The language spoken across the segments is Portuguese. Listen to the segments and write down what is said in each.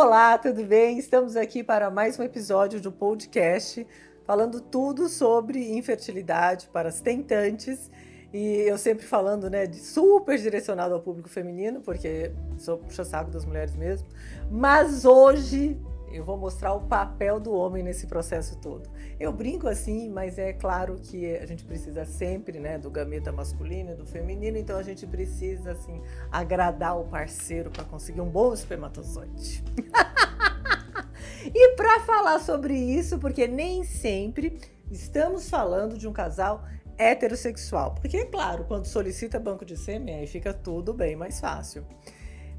Olá, tudo bem? Estamos aqui para mais um episódio do podcast falando tudo sobre infertilidade para as tentantes. E eu sempre falando, né, de super direcionado ao público feminino, porque sou puxa-saco das mulheres mesmo. Mas hoje eu vou mostrar o papel do homem nesse processo todo. Eu brinco assim, mas é claro que a gente precisa sempre, né, do gameta masculino e do feminino, então a gente precisa assim agradar o parceiro para conseguir um bom espermatozoide. e para falar sobre isso, porque nem sempre estamos falando de um casal heterossexual, porque é claro, quando solicita banco de sêmen, aí fica tudo bem mais fácil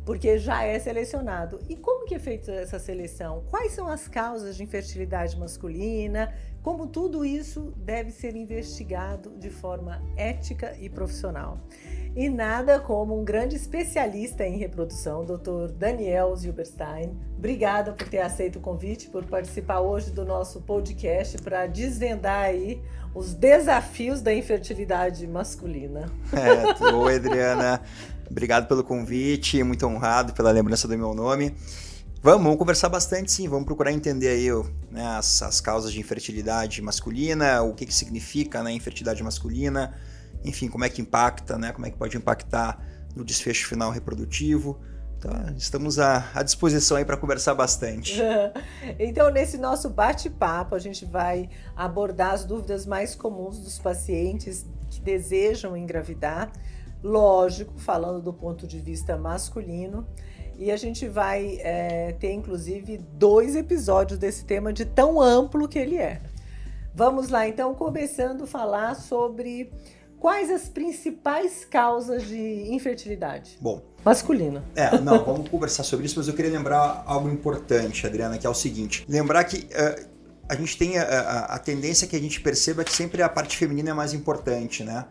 porque já é selecionado. E como que é feita essa seleção? Quais são as causas de infertilidade masculina? Como tudo isso deve ser investigado de forma ética e profissional. E nada como um grande especialista em reprodução, Dr. Daniel Zilberstein. Obrigada por ter aceito o convite, por participar hoje do nosso podcast para desvendar aí os desafios da infertilidade masculina. É, oi, Adriana. Obrigado pelo convite, muito honrado pela lembrança do meu nome. Vamos, vamos conversar bastante sim, vamos procurar entender aí né, as, as, causas de infertilidade masculina, o que, que significa né, infertilidade masculina, enfim, como é que impacta, né, como é que pode impactar no desfecho final reprodutivo. Então, estamos à, à disposição aí para conversar bastante. então, nesse nosso bate-papo, a gente vai abordar as dúvidas mais comuns dos pacientes que desejam engravidar lógico, falando do ponto de vista masculino. E a gente vai é, ter, inclusive, dois episódios desse tema de tão amplo que ele é. Vamos lá, então, começando a falar sobre quais as principais causas de infertilidade. Bom. Masculina. É, não, vamos conversar sobre isso, mas eu queria lembrar algo importante, Adriana, que é o seguinte: lembrar que. Uh, a gente tem a, a, a, tendência que a gente perceba que sempre a parte feminina é mais importante, né?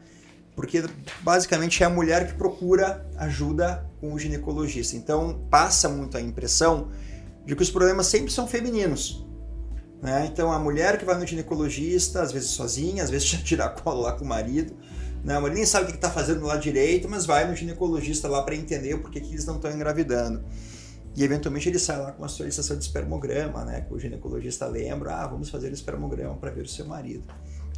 Porque basicamente é a mulher que procura ajuda com o ginecologista. Então passa muito a impressão de que os problemas sempre são femininos. Né? Então a mulher que vai no ginecologista, às vezes sozinha, às vezes já tira colo lá com o marido. Né? A mulher nem sabe o que está fazendo lá direito, mas vai no ginecologista lá para entender porquê que eles não estão engravidando. E eventualmente ele sai lá com uma solicitação de espermograma, né? Que o ginecologista lembra, ah, vamos fazer o espermograma para ver o seu marido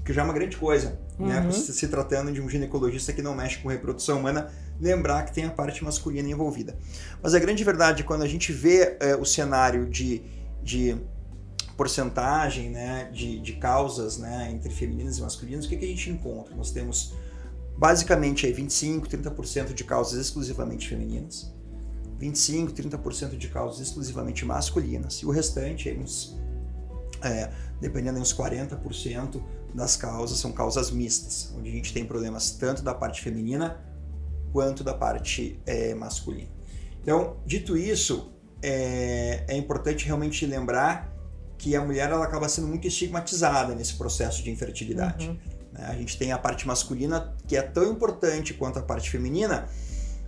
que já é uma grande coisa, né? uhum. né? Se, se tratando de um ginecologista que não mexe com reprodução humana, lembrar que tem a parte masculina envolvida. Mas a grande verdade, quando a gente vê é, o cenário de, de porcentagem né, de, de causas né, entre femininas e masculinas, o que, que a gente encontra? Nós temos basicamente aí 25, 30% de causas exclusivamente femininas, 25, 30% de causas exclusivamente masculinas, e o restante, aí, uns, é, dependendo de uns 40%, das causas são causas mistas, onde a gente tem problemas tanto da parte feminina quanto da parte é, masculina. Então, dito isso, é, é, importante realmente lembrar que a mulher ela acaba sendo muito estigmatizada nesse processo de infertilidade. Uhum. Né? A gente tem a parte masculina que é tão importante quanto a parte feminina,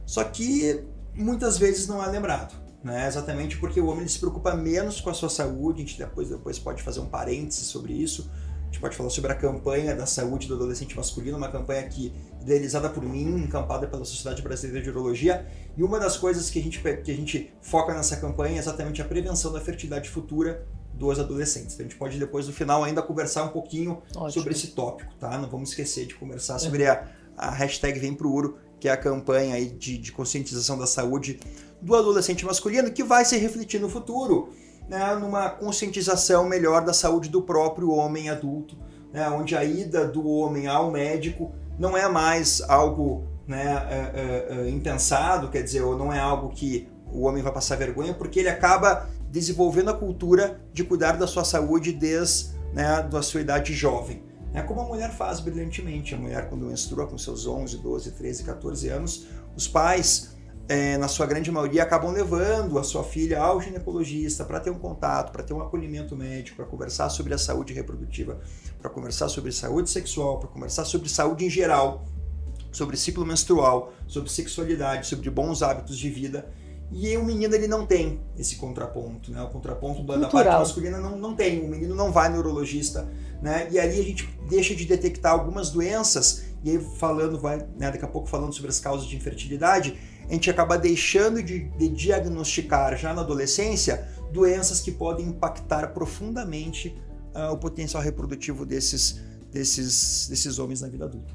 só que muitas vezes não é lembrado. Né? Exatamente porque o homem se preocupa menos com a sua saúde, a gente depois, depois pode fazer um parêntese sobre isso, gente pode falar sobre a campanha da saúde do adolescente masculino, uma campanha que idealizada por mim, encampada pela Sociedade Brasileira de Urologia. E uma das coisas que a gente, que a gente foca nessa campanha é exatamente a prevenção da fertilidade futura dos adolescentes. Então a gente pode depois no final ainda conversar um pouquinho Ótimo. sobre esse tópico, tá? Não vamos esquecer de conversar sobre a, a hashtag Vem Pro Uro, que é a campanha aí de, de conscientização da saúde do adolescente masculino, que vai se refletir no futuro né, numa conscientização melhor da saúde do próprio homem adulto, né, onde a ida do homem ao médico não é mais algo né, é, é, é, impensado, quer dizer, ou não é algo que o homem vai passar vergonha, porque ele acaba desenvolvendo a cultura de cuidar da sua saúde desde né, da sua idade jovem. É como a mulher faz brilhantemente. A mulher, quando menstrua com seus 11, 12, 13, 14 anos, os pais é, na sua grande maioria, acabam levando a sua filha ao ginecologista para ter um contato, para ter um acolhimento médico, para conversar sobre a saúde reprodutiva, para conversar sobre saúde sexual, para conversar sobre saúde em geral, sobre ciclo menstrual, sobre sexualidade, sobre bons hábitos de vida. E o menino ele não tem esse contraponto, né? O contraponto da parte masculina não, não tem. O menino não vai no urologista, né? E ali a gente deixa de detectar algumas doenças e aí falando, vai, né, daqui a pouco falando sobre as causas de infertilidade, a gente acaba deixando de, de diagnosticar já na adolescência doenças que podem impactar profundamente uh, o potencial reprodutivo desses, desses, desses homens na vida adulta.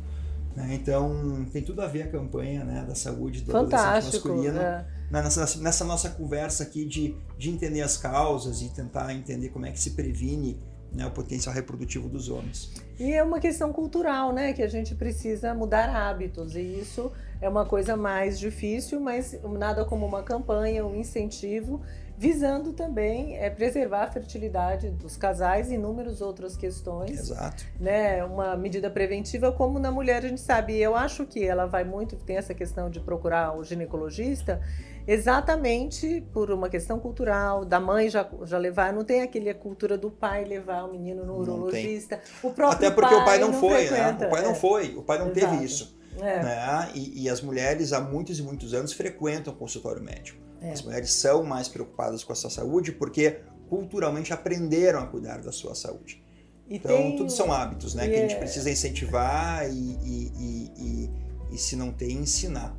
Né? Então, tem tudo a ver a campanha né, da saúde do Fantástico, adolescente masculino é. nessa, nessa, nossa conversa aqui de, de entender as causas e tentar entender como é que se previne né, o potencial reprodutivo dos homens. E é uma questão cultural, né? Que a gente precisa mudar hábitos. E isso é uma coisa mais difícil, mas nada como uma campanha, um incentivo, visando também é, preservar a fertilidade dos casais e inúmeras outras questões. Exato. Né? Uma medida preventiva, como na mulher a gente sabe. Eu acho que ela vai muito, tem essa questão de procurar o ginecologista exatamente por uma questão cultural, da mãe já, já levar, não tem aquele a cultura do pai levar o menino no urologista. O próprio Até porque pai o pai não, não foi, frequenta. né? O pai não É. foi, o pai não Exato. teve isso. É. Né? E, e as mulheres há muitos e muitos anos frequentam o consultório médico. É. As mulheres são mais preocupadas com a sua saúde porque culturalmente aprenderam a cuidar da sua saúde. E Então, tem- tudo são hábitos, né? Que a gente é- precisa incentivar e, e, e, e- e se não tem, ensinar.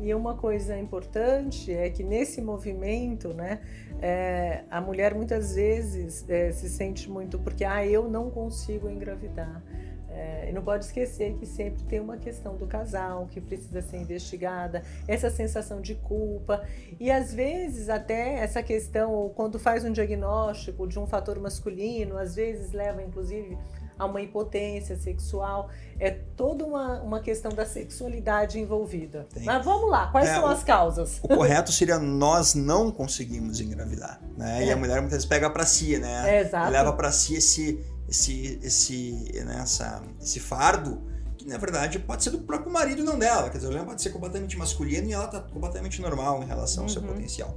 E uma coisa importante é que nesse movimento, né, é, a mulher muitas vezes é, se sente muito porque ah, eu não consigo engravidar. É, não pode esquecer que sempre tem uma questão do casal que precisa ser investigada, essa sensação de culpa. E às vezes até essa questão, quando faz um diagnóstico de um fator masculino, às vezes leva inclusive a uma impotência sexual. É toda uma, uma questão da sexualidade envolvida. Tem. Mas vamos lá, quais É, são as causas? O correto seria nós não conseguimos engravidar, né? E É. a mulher muitas vezes pega para si, né? É, exato. Leva para si esse esse esse né, essa- esse fardo que na verdade pode ser do próprio marido e não dela. Quer dizer, ela pode ser completamente masculino e ela tá completamente normal em relação ao seu Uhum. potencial.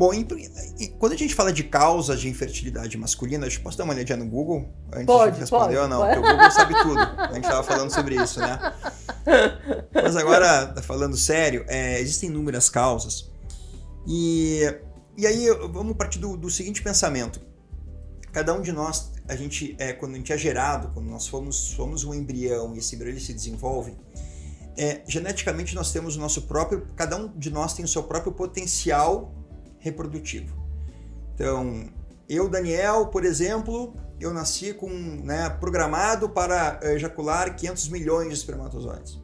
Bom, em- e quando a gente fala de causas de infertilidade masculina, eu posso dar uma olhadinha no Google antes Pode, de responder pode, ou não? pode. Porque o Google sabe tudo. A gente estava falando sobre isso, né? Mas agora, falando sério, é, existem inúmeras causas. E, e aí vamos partir do, do seguinte pensamento. Cada um de nós, a gente, é, quando a gente é gerado, quando nós fomos, somos um embrião e esse embrião ele se desenvolve, é, geneticamente nós temos o nosso próprio, cada um de nós tem o seu próprio potencial reprodutivo. Então, eu, Daniel, por exemplo, eu nasci com, né, programado para eh, ejacular 500 milhões de espermatozoides.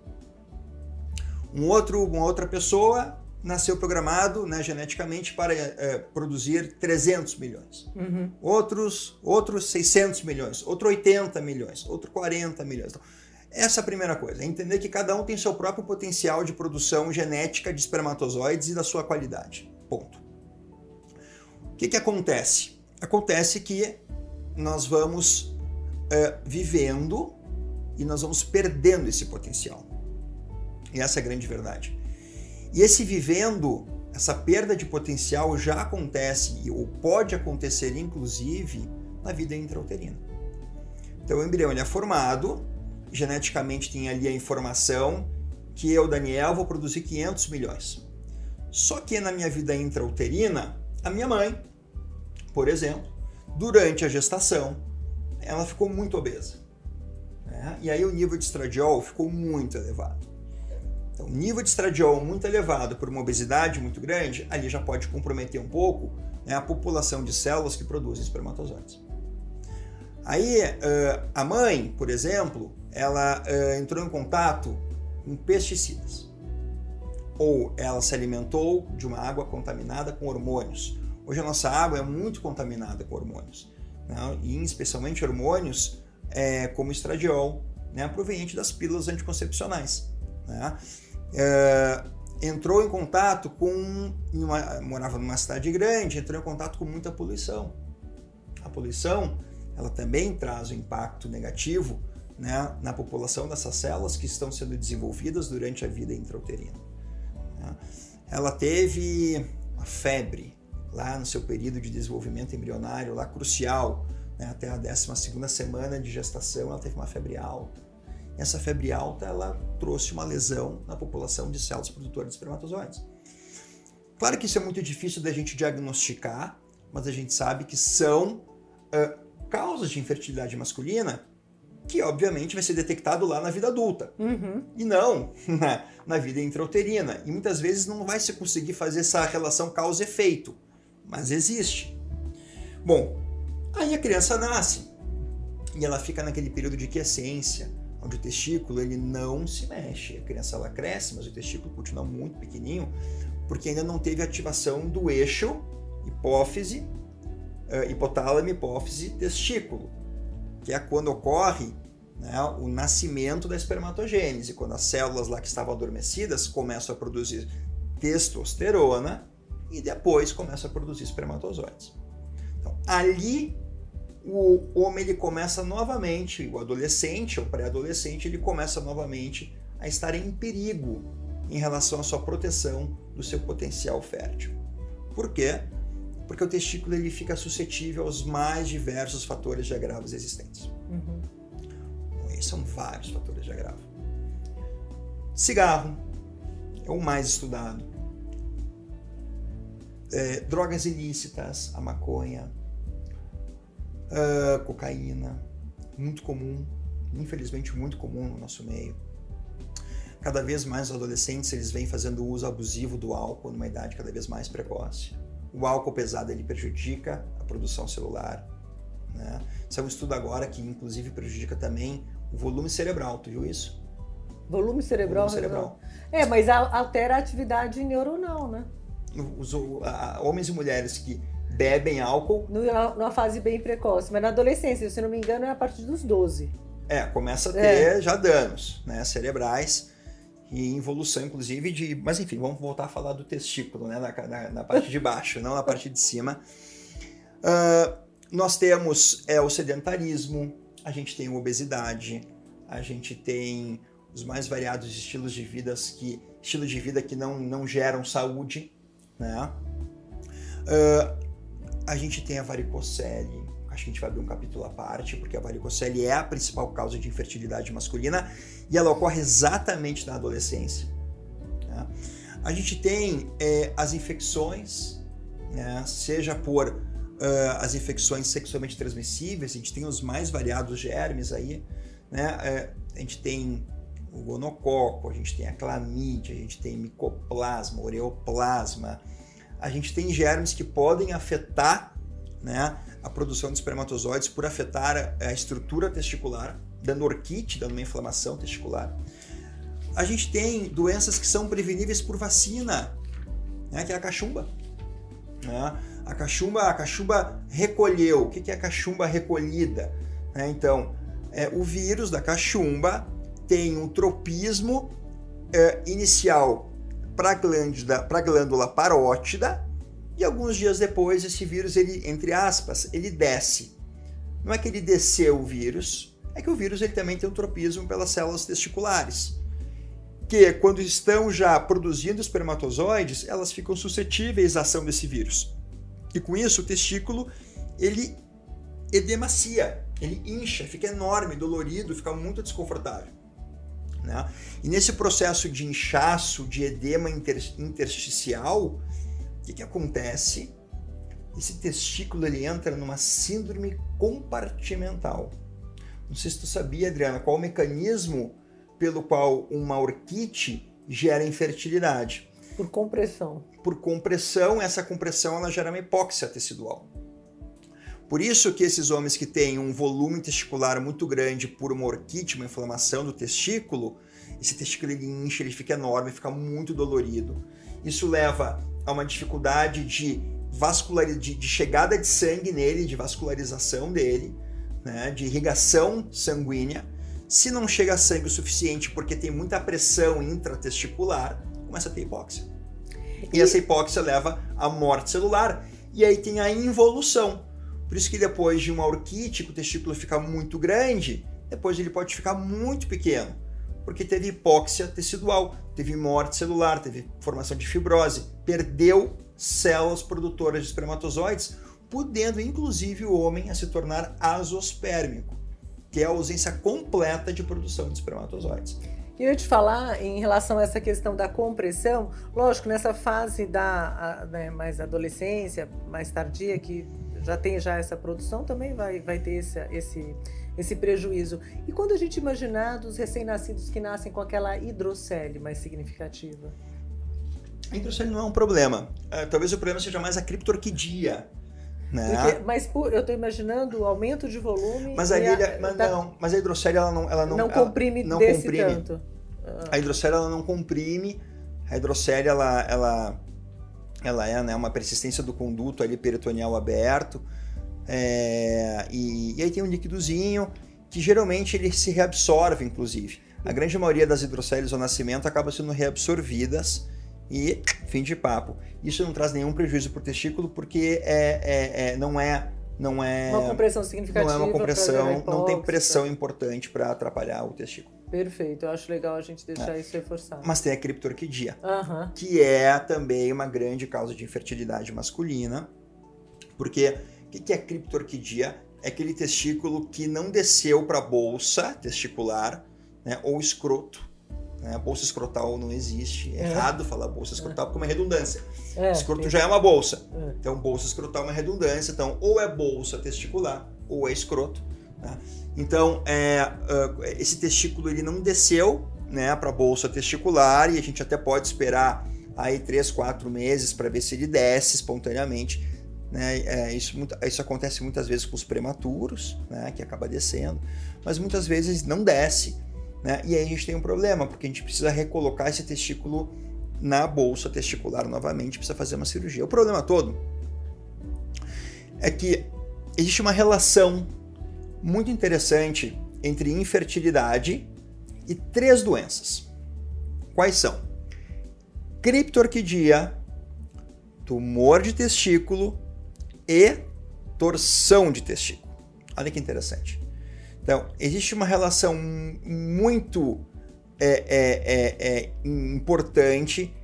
Um outro, uma outra pessoa nasceu programado, né, geneticamente para eh, produzir 300 milhões. Uhum. Outros, outros 600 milhões, outro 80 milhões, outro 40 milhões. Então, essa é a primeira coisa, é entender que cada um tem seu próprio potencial de produção genética de espermatozoides e da sua qualidade. Ponto. O que, que acontece? Acontece que nós vamos eh, vivendo e nós vamos perdendo esse potencial. E essa é a grande verdade. E esse vivendo, essa perda de potencial já acontece, ou pode acontecer inclusive, na vida intrauterina. Então o embrião ele é formado, geneticamente tem ali a informação que eu, Daniel, vou produzir 500 milhões. Só que na minha vida intrauterina, a minha mãe, por exemplo, durante a gestação, ela ficou muito obesa. né? E aí o nível de estradiol ficou muito elevado. Então, o nível de estradiol muito elevado por uma obesidade muito grande, ali já pode comprometer um pouco né, a população de células que produzem espermatozoides. Aí, a mãe, por exemplo, ela entrou em contato com pesticidas. Ou ela se alimentou de uma água contaminada com hormônios. Hoje a nossa água é muito contaminada com hormônios. né? E especialmente hormônios eh, como estradiol, né, proveniente das pílulas anticoncepcionais. né? Eh, entrou em contato com. Uma, morava numa cidade grande, entrou em contato com muita poluição. A poluição ela também traz um impacto negativo né, na população dessas células que estão sendo desenvolvidas durante a vida intrauterina. Né. Ela teve uma febre lá no seu período de desenvolvimento embrionário, lá crucial, né, até a 12ª semana de gestação, ela teve uma febre alta. Essa febre alta ela trouxe uma lesão na população de células produtoras de espermatozoides. Claro que isso é muito difícil da gente diagnosticar, mas a gente sabe que são uh, causas de infertilidade masculina que obviamente vai ser detectado lá na vida adulta. Uhum. E não na, na vida intrauterina. E muitas vezes não vai se conseguir fazer essa relação causa-efeito, mas existe. Bom, aí a criança nasce e ela fica naquele período de quiescência, onde o testículo ele não se mexe. A criança ela cresce, mas o testículo continua muito pequenininho, porque ainda não teve ativação do eixo hipófise, uh, hipotálamo, hipófise, testículo, que é quando ocorre né, o nascimento da espermatogênese, quando as células lá que estavam adormecidas começam a produzir testosterona e depois começam a produzir espermatozoides. Então, ali o homem ele começa novamente, o adolescente ou pré-adolescente, ele começa novamente a estar em perigo em relação à sua proteção do seu potencial fértil. Por quê? Porque o testículo ele fica suscetível aos mais diversos fatores de agravos existentes. Uhum. Esses são vários fatores de agravo. Cigarro é o mais estudado. É, drogas ilícitas, a maconha, a cocaína, muito comum, infelizmente muito comum no nosso meio. Cada vez mais os adolescentes eles vêm fazendo uso abusivo do álcool numa idade cada vez mais precoce. O álcool pesado ele prejudica a produção celular. Né? Isso é um estudo agora que inclusive prejudica também o volume cerebral. Tu viu isso? Volume cerebral? Volume cerebral. É, mas altera a atividade neuronal, né? Os, homens e mulheres que bebem álcool. Numa fase bem precoce, mas na adolescência, se não me engano, é a partir dos 12. É, começa a ter é. já danos né, cerebrais e involução, inclusive, de. Mas enfim, vamos voltar a falar do testículo, né? Na, na, na parte de baixo, não na parte de cima. Uh, nós temos é, o sedentarismo, a gente tem obesidade, a gente tem os mais variados estilos de vidas que estilos de vida que não, não geram saúde, né? Uh, a gente tem a varicocele, acho que a gente vai abrir um capítulo à parte, porque a varicocele é a principal causa de infertilidade masculina e ela ocorre exatamente na adolescência. Né? A gente tem é, as infecções, né? seja por uh, as infecções sexualmente transmissíveis, a gente tem os mais variados germes aí, né? É, a gente tem o gonococo, a gente tem a clamídia, a gente tem micoplasma, ureoplasma, a gente tem germes que podem afetar né, a produção de espermatozoides por afetar a estrutura testicular, dando orquite, dando uma inflamação testicular. A gente tem doenças que são preveníveis por vacina, né, que é a cachumba. Né? A cachumba, a cachumba recolheu. O que é a cachumba recolhida? Né? Então, é, o vírus da cachumba tem um tropismo é, inicial para a glândula, glândula parótida e alguns dias depois esse vírus, ele, entre aspas, ele desce. Não é que ele desceu o vírus, é que o vírus ele também tem um tropismo pelas células testiculares, que quando estão já produzindo espermatozoides, elas ficam suscetíveis à ação desse vírus. E com isso o testículo ele edemacia, ele incha, fica enorme, dolorido, fica muito desconfortável. Né? E nesse processo de inchaço, de edema inter intersticial, o que, que acontece? Esse testículo ele entra numa síndrome compartimental. Não sei se tu sabia, Adriana, qual o mecanismo pelo qual uma orquite gera infertilidade. Por compressão. Por compressão, essa compressão ela gera uma hipóxia tecidual. Por isso que esses homens que têm um volume testicular muito grande por uma orquite, uma inflamação do testículo, esse testículo ele incha, ele fica enorme, fica muito dolorido. Isso leva a uma dificuldade de vascular, de, de chegada de sangue nele, de vascularização dele, né, de irrigação sanguínea. Se não chega sangue o suficiente porque tem muita pressão intratesticular, começa a ter hipóxia. E, e essa hipóxia leva à morte celular. E aí tem a involução por isso que depois de uma orquite, o testículo fica muito grande, depois ele pode ficar muito pequeno, porque teve hipóxia tecidual, teve morte celular, teve formação de fibrose, perdeu células produtoras de espermatozoides, podendo inclusive o homem a se tornar azospérmico, que é a ausência completa de produção de espermatozoides. E eu ia te falar em relação a essa questão da compressão, lógico, nessa fase da né, mais adolescência, mais tardia, que já tem já essa produção, também vai, vai ter esse, esse, esse prejuízo. E quando a gente imaginar dos recém-nascidos que nascem com aquela hidrocele mais significativa? A hidrocele não é um problema. Uh, talvez o problema seja mais a criptorquidia. Né? Porque, mas por, eu estou imaginando o aumento de volume. Mas a, ilha, mas tá, não, mas a hidrocele ela não, ela não, não comprime ela não desse comprime. tanto. Ah. A hidrocele ela não comprime. A hidrocele ela, ela, ela é né, uma persistência do conduto ali peritoneal aberto. É, e, e, aí tem um líquidozinho que geralmente ele se reabsorve, inclusive. A grande maioria das hidroceles ao nascimento acaba sendo reabsorvidas e fim de papo. Isso não traz nenhum prejuízo para o testículo porque é, é, é, não é não é uma compressão significativa. Não é uma compressão, não tem pressão importante para atrapalhar o testículo. Perfeito, eu acho legal a gente deixar é. isso reforçado. Mas tem a criptorquidia, uhum. que é também uma grande causa de infertilidade masculina, porque o que é criptorquidia? É aquele testículo que não desceu para a bolsa testicular, né, ou escroto, né? Bolsa escrotal não existe. É, é. errado falar bolsa escrotal porque é uma redundância. É, Escroto já é uma bolsa. É. Então, bolsa escrotal é uma redundância. Então, ou é bolsa testicular ou é escroto. Né? Então, é, uh, esse testículo ele não desceu né, para a bolsa testicular e a gente até pode esperar aí 3, 4 meses para ver se ele desce espontaneamente. Né? É, isso, isso acontece muitas vezes com os prematuros, né, que acaba descendo, mas muitas vezes não desce. Né? E aí a gente tem um problema, porque a gente precisa recolocar esse testículo na bolsa testicular novamente, precisa fazer uma cirurgia. O problema todo é que existe uma relação muito interessante entre infertilidade e três doenças. Quais são? Criptorquidia, tumor de testículo e torção de testículo. Olha que interessante. Então, existe uma relação muito é, é, é, é importante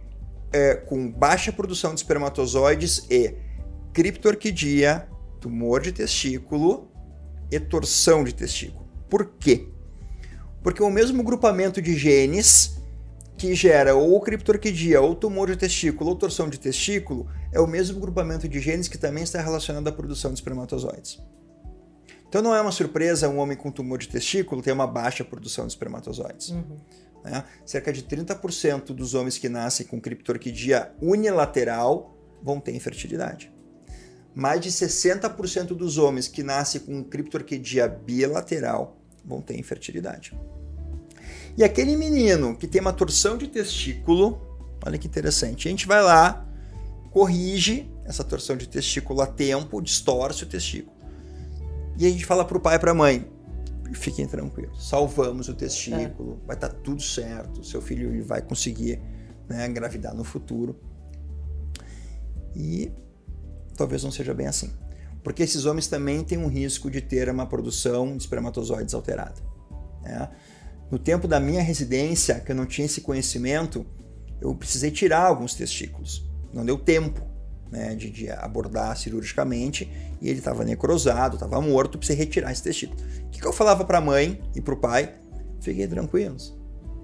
é, com baixa produção de espermatozoides e criptorquidia, tumor de testículo e torção de testículo. Por quê? Porque o mesmo grupamento de genes que gera ou criptorquidia, ou tumor de testículo, ou torção de testículo, é o mesmo grupamento de genes que também está relacionado à produção de espermatozoides. Então não é uma surpresa um homem com tumor de testículo ter uma baixa produção de espermatozoides. Uhum. Né? Cerca de 30% dos homens que nascem com criptorquidia unilateral vão ter infertilidade. Mais de 60% dos homens que nascem com criptorquidia bilateral vão ter infertilidade. E aquele menino que tem uma torção de testículo, olha que interessante, a gente vai lá, corrige essa torção de testículo a tempo, distorce o testículo. E a gente fala pro pai e pra mãe: fiquem tranquilos, salvamos o testículo, é. vai estar tá tudo certo, seu filho ele vai conseguir né, engravidar no futuro. E talvez não seja bem assim. Porque esses homens também têm um risco de ter uma produção de espermatozoides alterada. Né? No tempo da minha residência, que eu não tinha esse conhecimento, eu precisei tirar alguns testículos. Não deu tempo né, de, de, abordar cirurgicamente e ele estava necrosado, estava morto, precisei retirar esse testículo. O que, que eu falava para a mãe e para o pai? Fiquem tranquilos,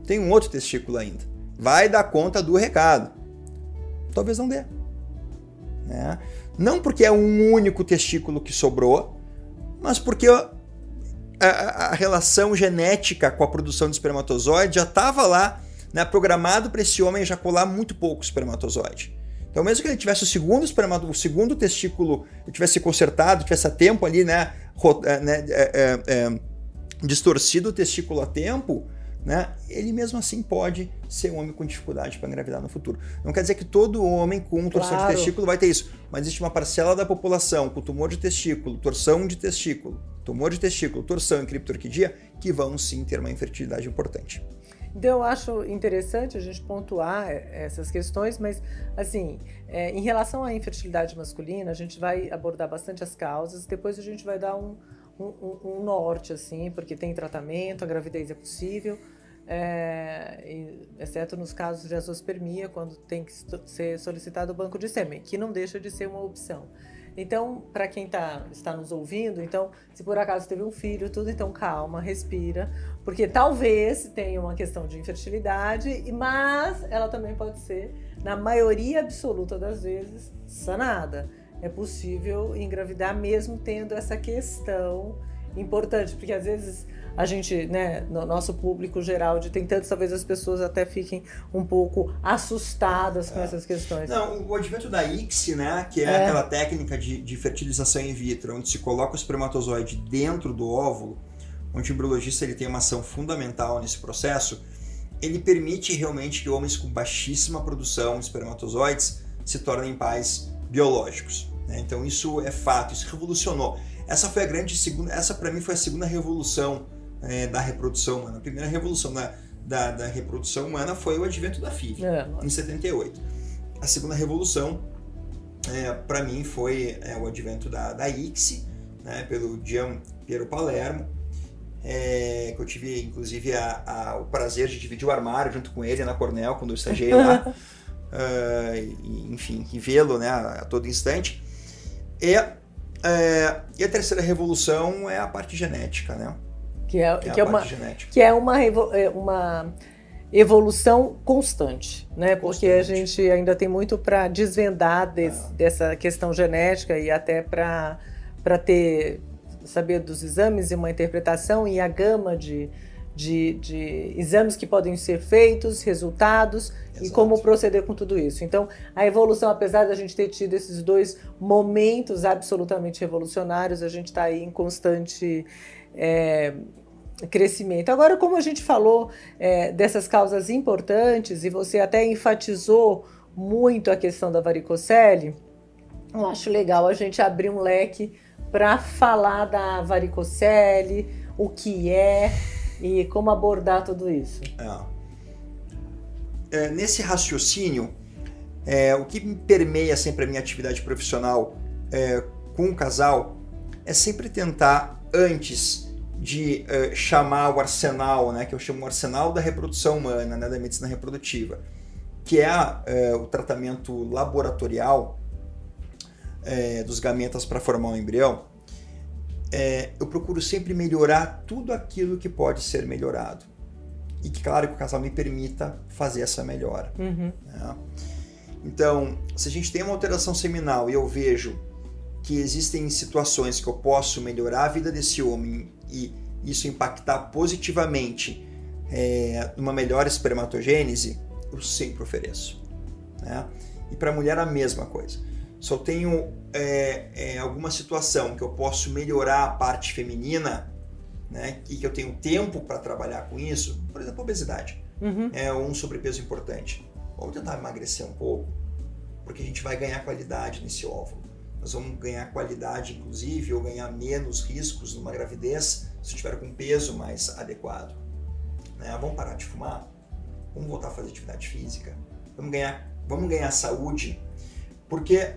tem um outro testículo ainda. Vai dar conta do recado. Talvez não dê. Né? Não porque é um único testículo que sobrou, mas porque a, a, a relação genética com a produção de espermatozoide já estava lá, né, programado para esse homem ejacular muito pouco espermatozoide. Então, mesmo que ele tivesse o segundo o segundo testículo tivesse consertado, tivesse a tempo ali, né, é, né é, é, é, distorcido o testículo a tempo, né, ele mesmo assim pode ser um homem com dificuldade para engravidar no futuro. Não quer dizer que todo homem com torção claro. de testículo vai ter isso, mas existe uma parcela da população com tumor de testículo, torção de testículo, tumor de testículo, torção e criptorquidia que vão sim ter uma infertilidade importante. Então, eu acho interessante a gente pontuar é, essas questões, mas, assim, é, em relação à infertilidade masculina, a gente vai abordar bastante as causas, depois a gente vai dar um, um, um norte, assim, porque tem tratamento, a gravidez é possível, é, exceto nos casos de azospermia, quando tem que ser solicitado o banco de sêmen, que não deixa de ser uma opção. Então, para quem tá, está nos ouvindo, então, se por acaso teve um filho, tudo, então calma, respira, porque talvez tenha uma questão de infertilidade, mas ela também pode ser, na maioria absoluta das vezes, sanada. é possível engravidar mesmo tendo essa questão importante, porque às vezes a gente, né, no nosso público geral, de tem tantos, talvez as pessoas até fiquem um pouco assustadas com é. essas questões. Não, o advento da ICSI, né, que é, é. aquela técnica de, de, fertilização in vitro, onde se coloca o espermatozoide dentro do óvulo, onde o embriologista ele tem uma ação fundamental nesse processo, ele permite realmente que homens com baixíssima produção de espermatozoides se tornem pais biológicos. Né? Então isso é fato, isso revolucionou. Essa foi a grande segunda, essa para mim foi a segunda revolução é, da reprodução humana. A primeira revolução da, da, da reprodução humana foi o advento da FIV, é, em 78. A segunda revolução, é, para mim, foi é, o advento da, da ICSI, né, pelo Gian Piero Palermo, é, que eu tive, inclusive, a, a, o prazer de dividir o armário junto com ele na Cornell, quando eu estagiei lá. uh, e, enfim, e vê-lo né, a, a todo instante. E, é, e a terceira revolução é a parte genética, né? Que é, que é, que é uma, genética. que é uma, é uma evolução constante, né? Porque a gente ainda tem muito para desvendar desse, ah. dessa questão genética e até para ter saber dos exames e uma interpretação e a gama de, de, de exames que podem ser feitos, resultados Exato. e como proceder com tudo isso. Então, a evolução, apesar da gente ter tido esses dois momentos absolutamente revolucionários, a gente está aí em constante é, crescimento. Agora, como a gente falou é, dessas causas importantes e você até enfatizou muito a questão da varicocele, eu acho legal a gente abrir um leque para falar da varicocele, o que é e como abordar tudo isso. É. É, nesse raciocínio, é, o que me permeia sempre a minha atividade profissional é, com o casal é sempre tentar, antes de uh, chamar o arsenal, né, que eu chamo o arsenal da reprodução humana, né, da medicina reprodutiva, que é uh, o tratamento laboratorial uh, dos gametas para formar um embrião, eu procuro sempre melhorar tudo aquilo que pode ser melhorado. E que, claro, que o casal me permita fazer essa melhora. Uhum. Né? Então, se a gente tem uma alteração seminal e eu vejo que existem situações que eu posso melhorar a vida desse homem e isso impactar positivamente é, numa melhor espermatogênese, eu sempre ofereço. Né? E para a mulher a mesma coisa. Se eu tenho é, é, alguma situação que eu posso melhorar a parte feminina, né, e que eu tenho tempo para trabalhar com isso, por exemplo, obesidade, uhum. é um sobrepeso importante. Vamos tentar emagrecer um pouco, porque a gente vai ganhar qualidade nesse óvulo. Nós vamos ganhar qualidade, inclusive, ou ganhar menos riscos numa gravidez se tiver com peso mais adequado. Né? Vamos parar de fumar? Vamos voltar a fazer atividade física? Vamos ganhar, vamos ganhar saúde? Porque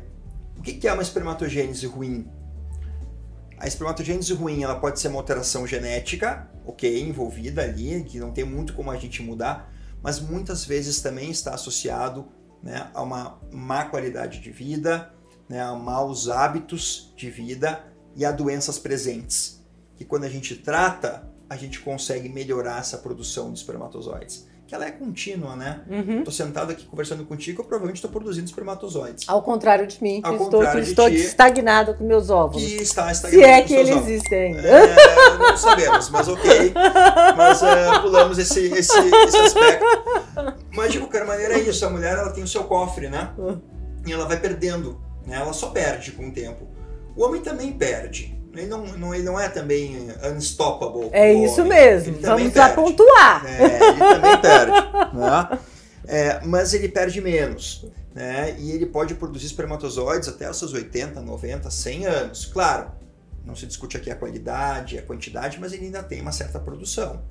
o que é uma espermatogênese ruim? A espermatogênese ruim ela pode ser uma alteração genética, ok, envolvida ali, que não tem muito como a gente mudar, mas muitas vezes também está associado né, a uma má qualidade de vida, né, a maus hábitos de vida e a doenças presentes. Que quando a gente trata, a gente consegue melhorar essa produção de espermatozoides. Que ela é contínua, né? Uhum. Tô sentado aqui conversando contigo, eu provavelmente estou produzindo espermatozoides. Ao contrário de mim, que Ao estou, que estou ti, estagnado com meus óvulos. Que está estagnado Se é que eles existem ainda. É, não sabemos, mas ok. Mas uh, pulamos esse, esse, esse aspecto. Mas de qualquer maneira é isso. A mulher ela tem o seu cofre, né? Uhum. E ela vai perdendo né? Ela só perde com o tempo. O homem também perde. Ele não, não, ele não é também unstoppable. É isso mesmo. Vamos já pontuar. É, ele também perde. né? É, mas ele perde menos. Né? E ele pode produzir espermatozoides até os seus 80, 90, 100 anos. Claro, não se discute aqui a qualidade, a quantidade, mas ele ainda tem uma certa produção.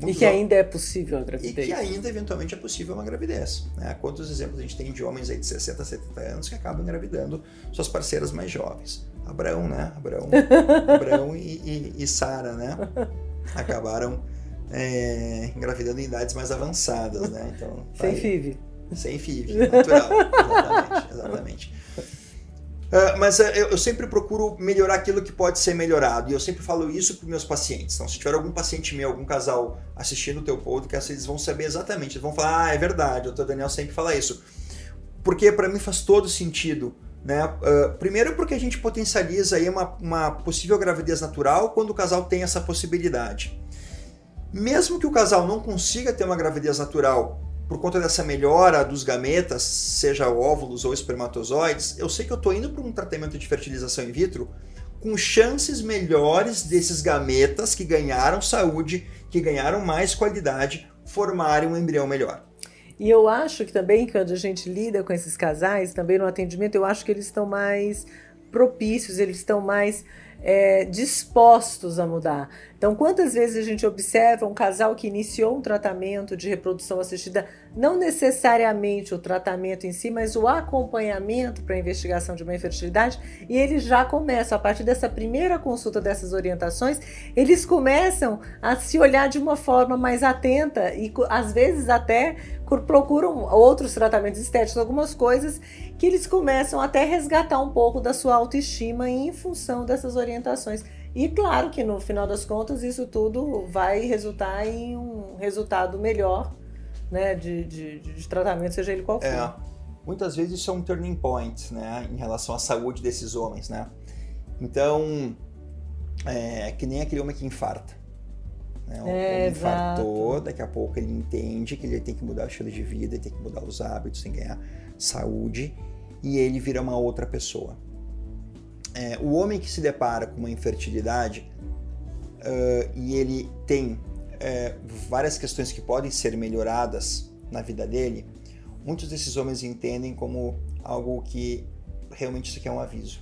Muitos e que ainda é possível a gravidez. E que ainda eventualmente é possível uma gravidez. Né? Quantos exemplos a gente tem de homens aí de 60, 70 anos que acabam engravidando suas parceiras mais jovens? Abraão, né? Abraão, Abraão e, e, e Sara, né? Acabaram é, engravidando em idades mais avançadas, né? Então, Sem FIV. Sem FIV, natural. exatamente, exatamente. Uh, mas uh, eu, sempre procuro melhorar aquilo que pode ser melhorado. E eu sempre falo isso para meus pacientes. Então, se tiver algum paciente meu, algum casal assistindo o teu podcast, eles vão saber exatamente. Eles vão falar, ah, é verdade, o doutor Daniel sempre fala isso. Porque para mim faz todo sentido Né? Uh, primeiro porque a gente potencializa aí uma, uma possível gravidez natural quando o casal tem essa possibilidade. Mesmo que o casal não consiga ter uma gravidez natural por conta dessa melhora dos gametas, seja óvulos ou espermatozoides, eu sei que eu estou indo para um tratamento de fertilização in vitro com chances melhores desses gametas que ganharam saúde, que ganharam mais qualidade, formarem um embrião melhor. E eu acho que também, quando a gente lida com esses casais, também no atendimento, eu acho que eles estão mais propícios, eles estão mais é, dispostos a mudar. Então, quantas vezes a gente observa um casal que iniciou um tratamento de reprodução assistida, não necessariamente o tratamento em si, mas o acompanhamento para a investigação de uma infertilidade, e eles já começam, a partir dessa primeira consulta dessas orientações, eles começam a se olhar de uma forma mais atenta e às vezes até procuram outros tratamentos estéticos, algumas coisas que eles começam até resgatar um pouco da sua autoestima em função dessas orientações. E claro que no final das contas isso tudo vai resultar em um resultado melhor né, de, de, de tratamento, seja ele qual for. É, muitas vezes isso é um turning point né, em relação à saúde desses homens. Né? Então, é que nem aquele homem que infarta. Né? O é, homem infartou, daqui a pouco ele entende que ele tem que mudar o estilo de vida, tem que mudar os hábitos, tem que ganhar saúde e ele vira uma outra pessoa. É, o homem que se depara com uma infertilidade uh, e ele tem uh, várias questões que podem ser melhoradas na vida dele, muitos desses homens entendem como algo que realmente isso aqui é um aviso.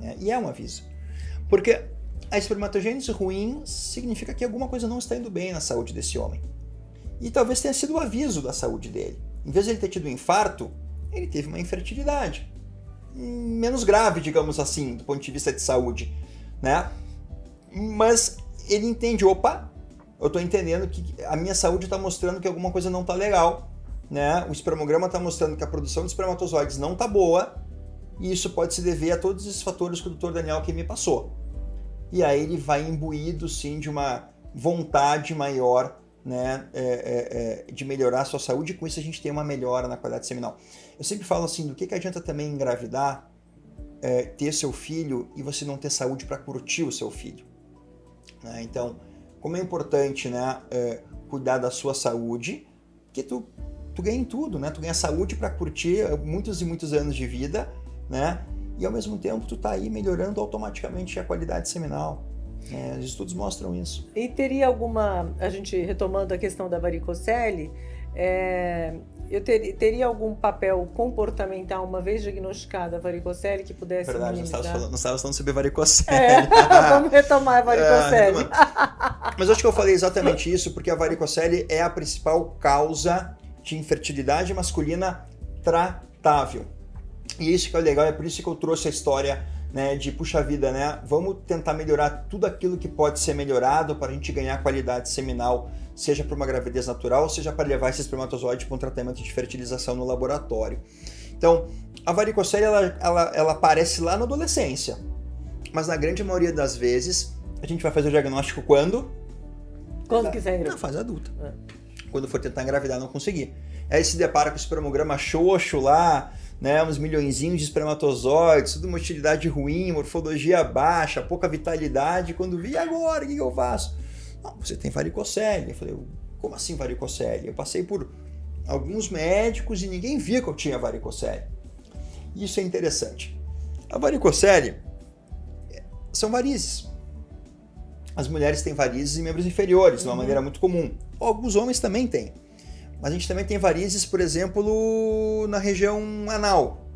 Né? E é um aviso. Porque a espermatogênese ruim significa que alguma coisa não está indo bem na saúde desse homem. E talvez tenha sido o aviso da saúde dele. Em vez de ele ter tido um infarto, ele teve uma infertilidade menos grave, digamos assim, do ponto de vista de saúde, né? Mas ele entende, opa, eu estou entendendo que a minha saúde está mostrando que alguma coisa não está legal, né? O espermograma está mostrando que a produção de espermatozoides não está boa, e isso pode se dever a todos esses fatores que o Dr. Daniel aqui me passou. E aí ele vai imbuído, sim, de uma vontade maior né, é, é, é, de melhorar a sua saúde, e com isso a gente tem uma melhora na qualidade seminal. Eu sempre falo assim, do que, que adianta também engravidar, é, ter seu filho e você não ter saúde para curtir o seu filho. Né? Então, como é importante né, é, cuidar da sua saúde, que tu, tu ganha em tudo, né? Tu ganha saúde para curtir muitos e muitos anos de vida, né? E ao mesmo tempo tu tá aí melhorando automaticamente a qualidade seminal. É, os estudos mostram isso. E teria alguma, a gente retomando a questão da varicocele, é, eu ter, teria algum papel comportamental, uma vez diagnosticada a varicocele, que pudesse Verdade, minimizar? Verdade, nós estávamos falando sobre varicocele. É, vamos retomar a varicocele. É, Mas acho que eu falei exatamente isso, porque a varicocele é a principal causa de infertilidade masculina tratável. E isso que é legal, é por isso que eu trouxe a história né, de puxa vida, né? Vamos tentar melhorar tudo aquilo que pode ser melhorado para a gente ganhar qualidade seminal, seja para uma gravidez natural, seja para levar esse espermatozoide para um tratamento de fertilização no laboratório. Então, a varicocele ela, ela, ela aparece lá na adolescência, mas na grande maioria das vezes a gente vai fazer o diagnóstico quando? Quando quiser engravidar. Na fase adulta. É. Quando for tentar engravidar não conseguir. Aí se depara com o espermograma xoxo lá, né, uns milhõeszinhos de espermatozoides, tudo uma utilidade ruim, morfologia baixa, pouca vitalidade. Quando vi agora, o que, eu faço? Não, você tem varicocele. Eu falei, como assim varicocele? Eu passei por alguns médicos e ninguém via que eu tinha varicocele. Isso é interessante. A varicocele são varizes. As mulheres têm varizes em membros inferiores, de uma uhum. maneira muito comum. Alguns homens também têm. Mas a gente também tem varizes, por exemplo, na região anal,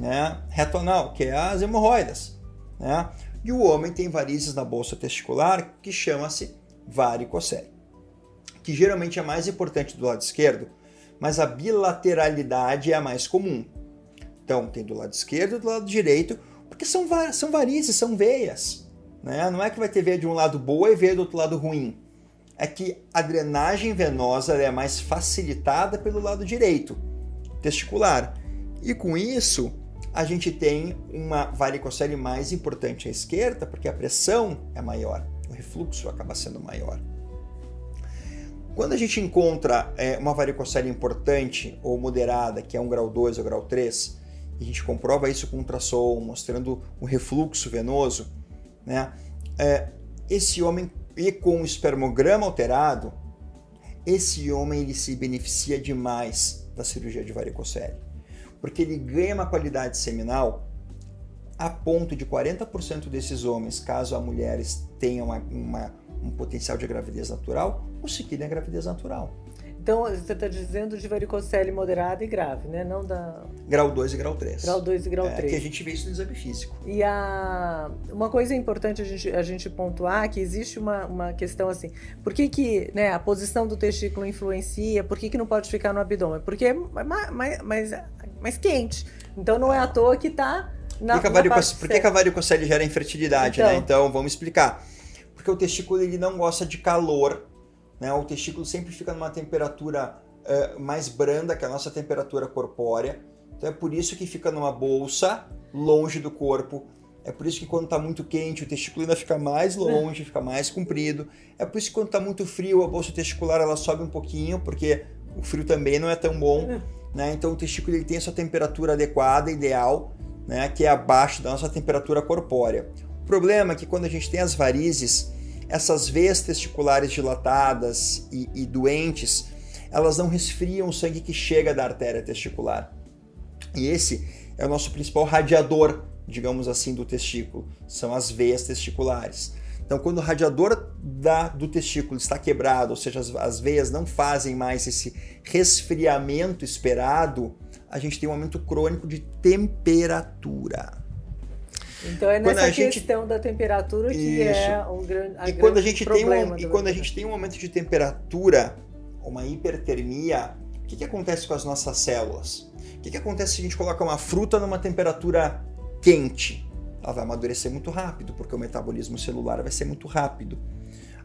né? reto anal, que é as hemorroidas. Né? E o homem tem varizes na bolsa testicular, que chama-se varicocele, que geralmente é mais importante do lado esquerdo, mas a bilateralidade é a mais comum. Então, tem do lado esquerdo e do lado direito, porque são, são varizes, são veias. Né? Não é que vai ter veia de um lado boa e veia do outro lado ruim é que a drenagem venosa é mais facilitada pelo lado direito, testicular. E com isso, a gente tem uma varicocele mais importante à esquerda, porque a pressão é maior, o refluxo acaba sendo maior. Quando a gente encontra é, uma varicocele importante ou moderada, que é um grau 2 ou grau 3, a gente comprova isso com ultrassom, mostrando o refluxo venoso, né? É, esse homem, e com o espermograma alterado, esse homem ele se beneficia demais da cirurgia de varicocele, porque ele ganha uma qualidade seminal a ponto de 40% desses homens, caso a mulheres tenham uma, uma, um potencial de gravidez natural, conseguirem a gravidez natural. Então, você está dizendo de varicocele moderada e grave, né? Não da... Grau 2 e grau 3. Grau 2 e grau é, 3. Que a gente vê isso no exame físico. E a... uma coisa importante a gente, a gente pontuar que existe uma, uma questão assim, por que, que né, a posição do testículo influencia, por que, que não pode ficar no abdômen? Porque é mais, mais, mais, quente. Então, não é à toa que está na, que, por que, que a varicocele gera infertilidade, né? então. né? Então, vamos explicar. Porque o testículo ele não gosta de calor né? O testículo sempre fica numa temperatura uh, mais branda que a nossa temperatura corpórea. Então é por isso que fica numa bolsa, longe do corpo. É por isso que quando está muito quente, o testículo ainda fica mais longe, fica mais comprido. É por isso que quando está muito frio, a bolsa testicular ela sobe um pouquinho, porque o frio também não é tão bom. Né? Então o testículo ele tem a sua temperatura adequada, ideal, né? que é abaixo da nossa temperatura corpórea. O problema é que quando a gente tem as varizes, essas veias testiculares dilatadas e, e doentes, elas não resfriam o sangue que chega da artéria testicular. E esse é o nosso principal radiador, digamos assim, do testículo, são as veias testiculares. Então, quando o radiador da, do testículo está quebrado, ou seja, as, as, veias não fazem mais esse resfriamento esperado, a gente tem um aumento crônico de temperatura. Então é nessa gente... questão da temperatura que Isso. é um grande e quando a gente tem um, E quando a gente tem um aumento de temperatura, uma hipertermia, o que, que acontece com as nossas células? O que, que acontece se a gente coloca uma fruta numa temperatura quente? Ela vai amadurecer muito rápido, porque o metabolismo celular vai ser muito rápido.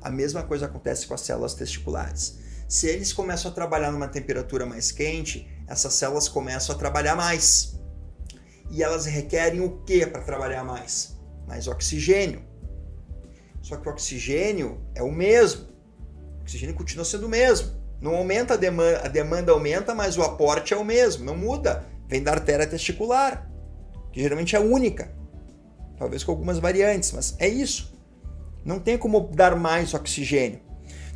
A mesma coisa acontece com as células testiculares. Se eles começam a trabalhar numa temperatura mais quente, essas células começam a trabalhar mais e elas requerem o que para trabalhar mais? Mais oxigênio. Só que o oxigênio é o mesmo. O oxigênio continua sendo o mesmo. Não aumenta a demanda, a demanda aumenta, mas o aporte é o mesmo, não muda. Vem da artéria testicular, que geralmente é única. Talvez com algumas variantes, mas é isso. Não tem como dar mais oxigênio.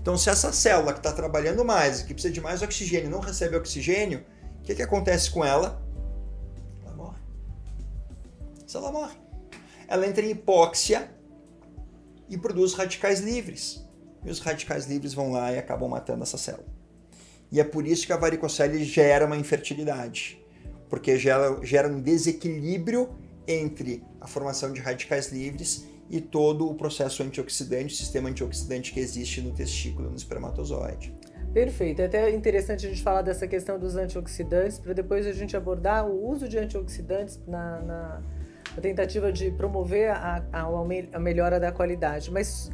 Então, se essa célula que está trabalhando mais, que precisa de mais oxigênio, não recebe oxigênio, o que, que acontece com ela? Ela morre. Ela entra em hipóxia e produz radicais livres. E os radicais livres vão lá e acabam matando essa célula. E é por isso que a varicocele gera uma infertilidade, porque gera, gera um desequilíbrio entre a formação de radicais livres e todo o processo antioxidante, o sistema antioxidante que existe no testículo, no espermatozoide. Perfeito. É até interessante a gente falar dessa questão dos antioxidantes, para depois a gente abordar o uso de antioxidantes na, na a tentativa de promover a, a, a melhora da qualidade. Mas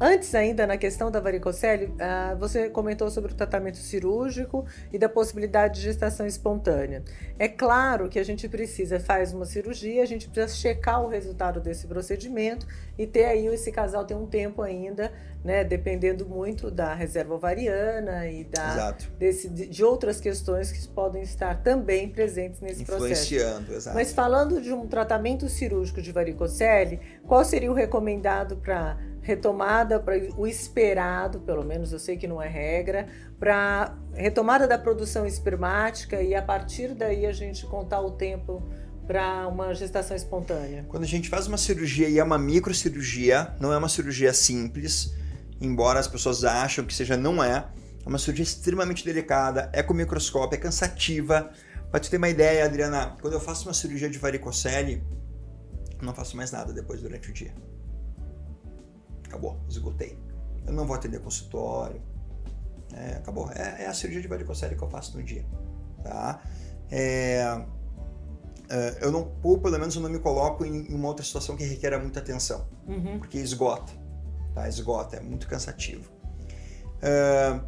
Antes ainda, na questão da varicocele, ah, você comentou sobre o tratamento cirúrgico e da possibilidade de gestação espontânea. É claro que a gente precisa, faz uma cirurgia, a gente precisa checar o resultado desse procedimento e ter aí esse casal tem um tempo ainda, né, dependendo muito da reserva ovariana e da, desse, de outras questões que podem estar também presentes nesse Influenciando, processo. Exato. Mas falando de um tratamento cirúrgico de varicocele, qual seria o recomendado para retomada para o esperado, pelo menos eu sei que não é regra, para retomada da produção espermática e a partir daí a gente contar o tempo para uma gestação espontânea. Quando a gente faz uma cirurgia e é uma microcirurgia, não é uma cirurgia simples, embora as pessoas acham que seja, não é. É uma cirurgia extremamente delicada, é com microscópio, é cansativa. Para te ter uma ideia, Adriana, quando eu faço uma cirurgia de varicocele, não faço mais nada depois durante o dia acabou, esgotei. Eu não vou atender consultório. É, acabou. É, é, a cirurgia de varicocele que eu faço no dia. Tá? É, é, eu não, ou pelo menos eu não me coloco em, em uma outra situação que requer muita atenção. Uhum. Porque esgota. Tá? Esgota, é muito cansativo. É,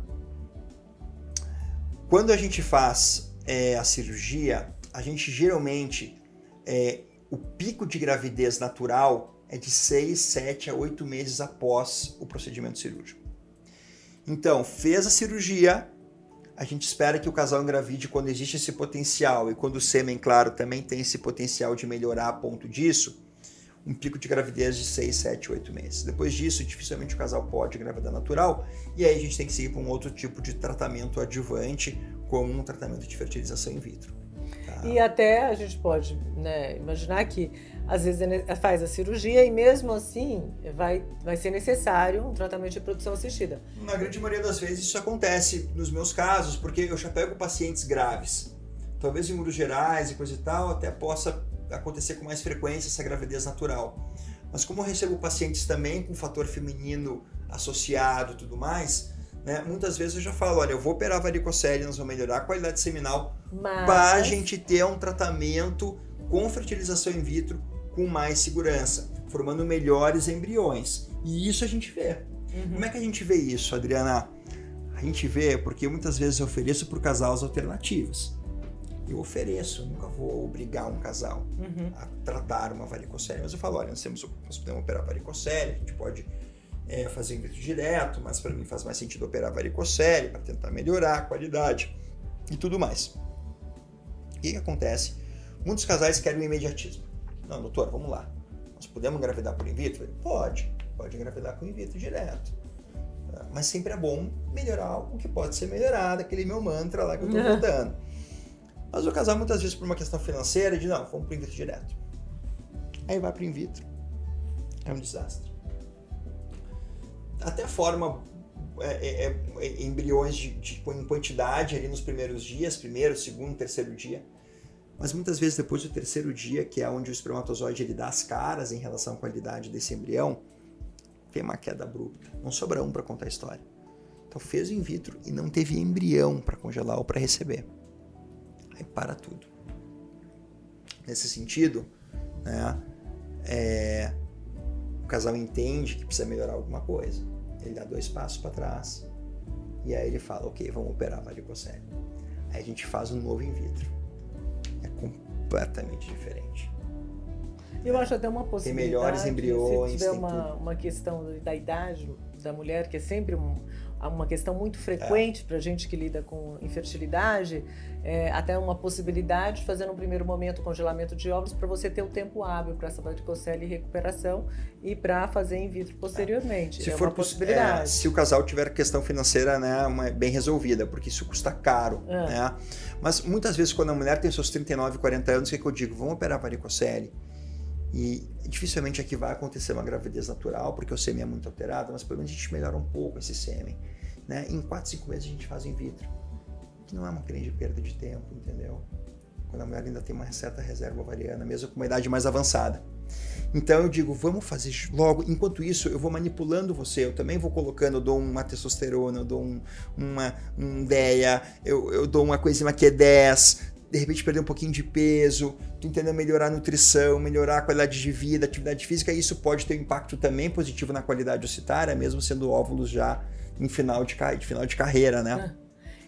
quando a gente faz é, a cirurgia, a gente geralmente, é, o pico de gravidez natural é de 6, 7 a 8 meses após o procedimento cirúrgico. Então, fez a cirurgia, a gente espera que o casal engravide quando existe esse potencial e quando o sêmen, claro, também tem esse potencial de melhorar a ponto disso, um pico de gravidez de 6, 7, 8 meses. Depois disso, dificilmente o casal pode engravidar natural e aí a gente tem que seguir para um outro tipo de tratamento adjuvante, como um tratamento de fertilização in vitro. E até a gente pode né, imaginar que às vezes é faz a cirurgia e mesmo assim vai, vai ser necessário um tratamento de produção assistida. Na grande maioria das vezes isso acontece nos meus casos, porque eu já pego pacientes graves. Talvez em muros gerais e coisa e tal até possa acontecer com mais frequência essa gravidez natural. Mas como eu recebo pacientes também com fator feminino associado e tudo mais, né, muitas vezes eu já falo, olha, eu vou operar varicocele, nós vamos melhorar a qualidade seminal Mas... para a gente ter um tratamento com fertilização in vitro com mais segurança, formando melhores embriões. E isso a gente vê. Uhum. Como é que a gente vê isso, Adriana? A gente vê porque muitas vezes eu ofereço para o casal as alternativas. Eu ofereço, eu nunca vou obrigar um casal uhum. a tratar uma varicocele. Mas eu falo, olha, nós, temos, nós podemos operar varicocele, a gente pode é, fazer in vitro direto, mas para mim faz mais sentido operar varicocele para tentar melhorar a qualidade e tudo mais. O que, que acontece? Muitos casais querem o imediatismo. Não, doutor, vamos lá. Nós podemos engravidar por in vitro? Pode, pode engravidar com in vitro direto. Ah, mas sempre é bom melhorar o que pode ser melhorado, aquele meu mantra lá que eu estou voltando. Mas o casal, muitas vezes, por uma questão financeira, diz: não, vamos para in vitro direto. Aí vai para in vitro. É um desastre. Até forma é, é, é, embriões de, de, em quantidade ali nos primeiros dias, primeiro, segundo, terceiro dia mas muitas vezes depois do terceiro dia, que é onde o espermatozoide ele dá as caras em relação à qualidade desse embrião, tem uma queda abrupta. Não sobra um para contar a história. Então fez o in vitro e não teve embrião para congelar ou para receber. Aí para tudo. Nesse sentido, né, é, o casal entende que precisa melhorar alguma coisa. Ele dá dois passos para trás e aí ele fala, ok, vamos operar a varicocele. Aí a gente faz um novo in vitro completamente diferente. Eu acho até uma possibilidade. Tem melhores embriões. Se tiver uma, uma questão da idade da mulher, que é sempre um, uma questão muito frequente é. para gente que lida com infertilidade, é, até uma possibilidade de fazer no primeiro momento congelamento de óvulos para você ter o tempo hábil para essa varicocele e recuperação e para fazer in vitro posteriormente. Se é for possibilidade. É, se o casal tiver questão financeira né, uma, bem resolvida, porque isso custa caro. É. Né? Mas muitas vezes quando a mulher tem seus 39, 40 anos, o que, que eu digo? Vamos operar varicocele e dificilmente aqui vai acontecer uma gravidez natural, porque o sêmen é muito alterado, mas pelo menos a gente melhora um pouco esse sêmen. Né? Em 4, 5 meses a gente faz in vitro, que não é uma grande perda de tempo, entendeu? Quando a mulher ainda tem uma certa reserva ovariana, mesmo com uma idade mais avançada. Então eu digo, vamos fazer logo. Enquanto isso, eu vou manipulando você. Eu também vou colocando, eu dou uma testosterona, eu dou um, uma, um eu, eu dou uma coenzima Q10, de repente perder um pouquinho de peso, tu entendendo melhorar a nutrição, melhorar a qualidade de vida, atividade física, isso pode ter um impacto também positivo na qualidade ocitária, mesmo sendo óvulos já em final de, de final de carreira, né?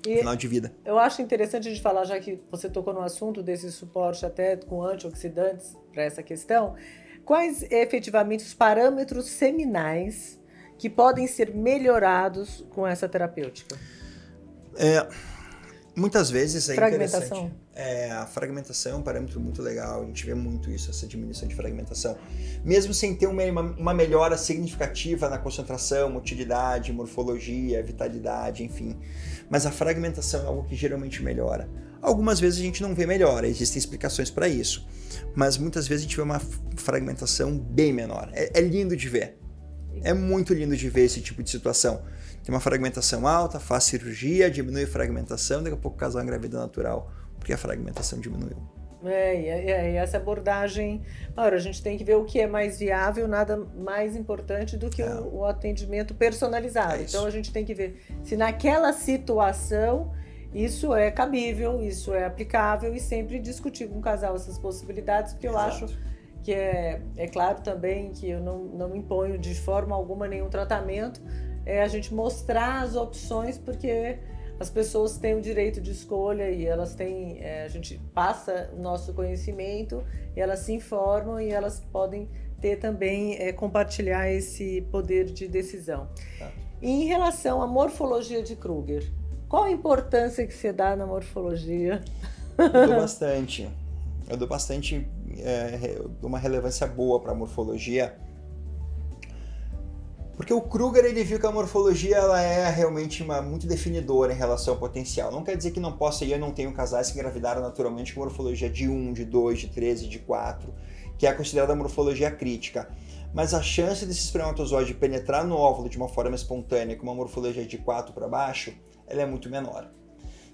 É. final de vida. Eu acho interessante a gente falar, já que você tocou no assunto desse suporte até com antioxidantes para essa questão, quais efetivamente os parâmetros seminais que podem ser melhorados com essa terapêutica? É, muitas vezes é interessante. É, a fragmentação é um parâmetro muito legal, a gente vê muito isso, essa diminuição de fragmentação. Mesmo sem ter uma, uma melhora significativa na concentração, motilidade, morfologia, vitalidade, enfim. Mas a fragmentação é algo que geralmente melhora. Algumas vezes a gente não vê melhora, existem explicações para isso. Mas muitas vezes a gente vê uma fragmentação bem menor. É, é lindo de ver. É muito lindo de ver esse tipo de situação. Tem uma fragmentação alta, faz cirurgia, diminui a fragmentação, daqui a pouco o casal engravida natural porque a fragmentação diminuiu. É, e, é, e essa abordagem, ora, a gente tem que ver o que é mais viável, nada mais importante do que é. o, o, atendimento personalizado. É então a gente tem que ver se naquela situação isso é cabível, isso é aplicável e sempre discutir com o casal essas possibilidades, porque eu Exato. acho que é, é claro também que eu não, não imponho de forma alguma nenhum tratamento, é a gente mostrar as opções, porque as pessoas têm o direito de escolha e elas têm, é, a gente passa o nosso conhecimento e elas se informam e elas podem ter também, é, compartilhar esse poder de decisão. Tá. E em relação à morfologia de Kruger, Qual a importância que você dá na morfologia? Eu dou bastante. Eu dou bastante, é, eu dou uma relevância boa para a morfologia. Porque o Kruger ele viu que a morfologia ela é realmente uma, muito definidora em relação ao potencial. Não quer dizer que não possa ir, eu não tenho casais que engravidaram naturalmente com morfologia de 1, de 2, de 13, de 4, que é considerada morfologia crítica. Mas a chance desse espermatozoide penetrar no óvulo de uma forma espontânea com uma morfologia de 4 para baixo, ela é muito menor.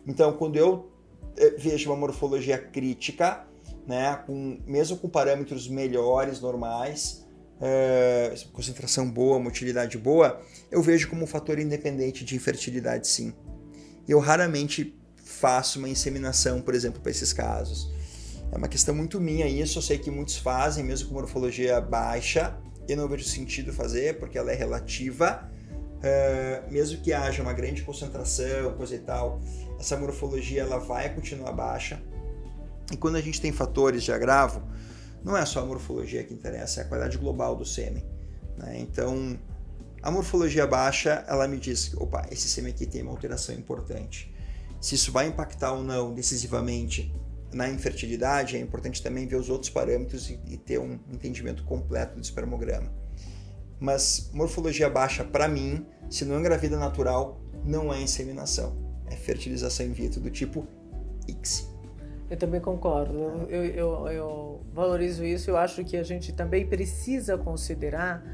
Então, quando eu eh, vejo uma morfologia crítica, né, com, mesmo com parâmetros melhores, normais, é, concentração boa, motilidade boa, eu vejo como um fator independente de infertilidade, sim. Eu raramente faço uma inseminação, por exemplo, para esses casos. É uma questão muito minha isso, eu sei que muitos fazem, mesmo com morfologia baixa, eu não vejo sentido fazer, porque ela é relativa, é, mesmo que haja uma grande concentração, coisa e tal, essa morfologia ela vai continuar baixa. E quando a gente tem fatores de agravo, não é só a morfologia que interessa, é a qualidade global do sêmen. Né? Então, a morfologia baixa, ela me diz que, opa, esse sêmen aqui tem uma alteração importante. Se isso vai impactar ou não decisivamente na infertilidade, é importante também ver os outros parâmetros e, e ter um entendimento completo do espermograma. Mas morfologia baixa, para mim, se não engravida natural, não é inseminação. É fertilização in vitro do tipo X. Eu também concordo. Eu, eu, eu, valorizo isso. Eu acho que a gente também precisa considerar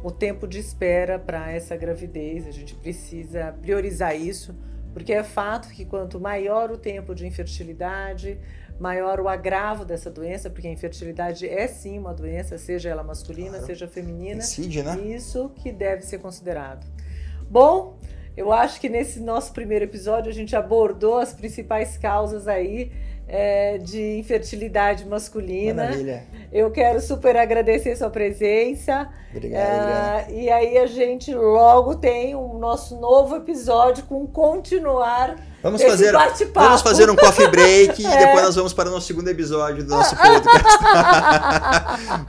o tempo de espera para essa gravidez. A gente precisa priorizar isso, porque é fato que quanto maior o tempo de infertilidade, maior o agravo dessa doença, porque a infertilidade é sim uma doença, seja ela masculina, claro. seja feminina. Incide, né? Isso que deve ser considerado. Bom, eu acho que nesse nosso primeiro episódio a gente abordou as principais causas aí é, de infertilidade masculina. Maravilha. Eu quero super agradecer sua presença. Obrigado, é, E aí a gente logo tem o nosso novo episódio com continuar. Vamos fazer, vamos fazer um coffee break é. e depois nós vamos para o nosso segundo episódio do nosso podcast.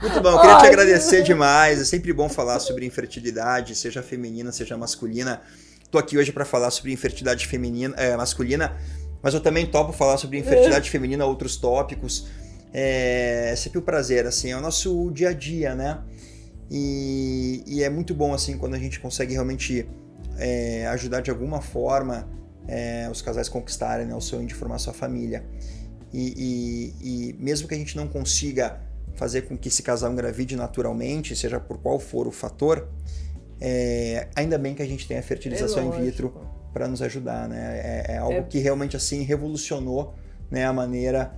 Muito bom, eu queria te agradecer demais. É sempre bom falar sobre infertilidade, seja feminina, seja masculina. Estou aqui hoje para falar sobre infertilidade feminina, é, masculina mas eu também topo falar sobre infertilidade feminina, outros tópicos. É, é sempre um prazer, assim, é o nosso dia a dia, né? E, e é muito bom, assim, quando a gente consegue realmente é, ajudar de alguma forma é, os casais conquistarem né, o sonho de formar sua família. E, e, e, mesmo que a gente não consiga fazer com que esse casal engravide naturalmente, seja por qual for o fator, é, ainda bem que a gente tem a fertilização é in vitro para nos ajudar, né? É, é algo é... que realmente assim revolucionou né, a maneira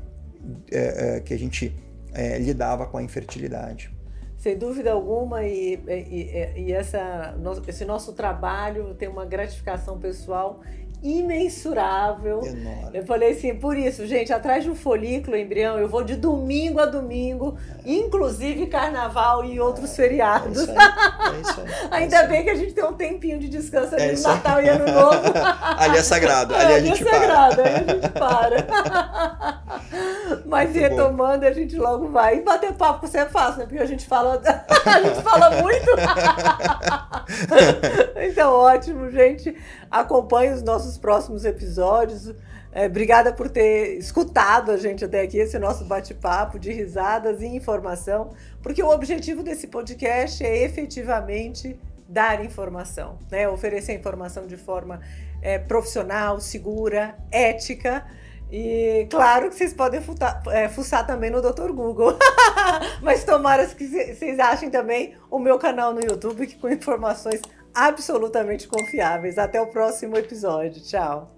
é, é que a gente é, lidava com a infertilidade. Sem dúvida alguma, e, e, e essa, esse nosso trabalho tem uma gratificação pessoal imensurável. Enorme. Eu falei assim, por isso, gente, atrás de um folículo embrião, eu vou de domingo a domingo, é. inclusive carnaval e outros é, feriados. É isso aí, é isso aí, é Ainda bem que a gente tem um tempinho de descanso ali no Natal e Ano Novo. ali é sagrado, ali a gente é sagrado, para. ali a gente para. Mas muito retomando, bom. a gente logo vai. E bater papo com você é fácil, né? Porque a gente fala, a gente fala muito. então, ótimo, gente. Acompanhe os nossos próximos episódios. É, obrigada por ter escutado a gente até aqui, esse nosso bate-papo de risadas e informação, porque o objetivo desse podcast é efetivamente dar informação, né? oferecer informação de forma é, profissional, segura, ética. E claro que vocês podem futar, é, fuçar também no Dr. Google. Mas tomara que vocês achem também o meu canal no YouTube que com informações absolutamente confiáveis. Até o próximo episódio. Tchau.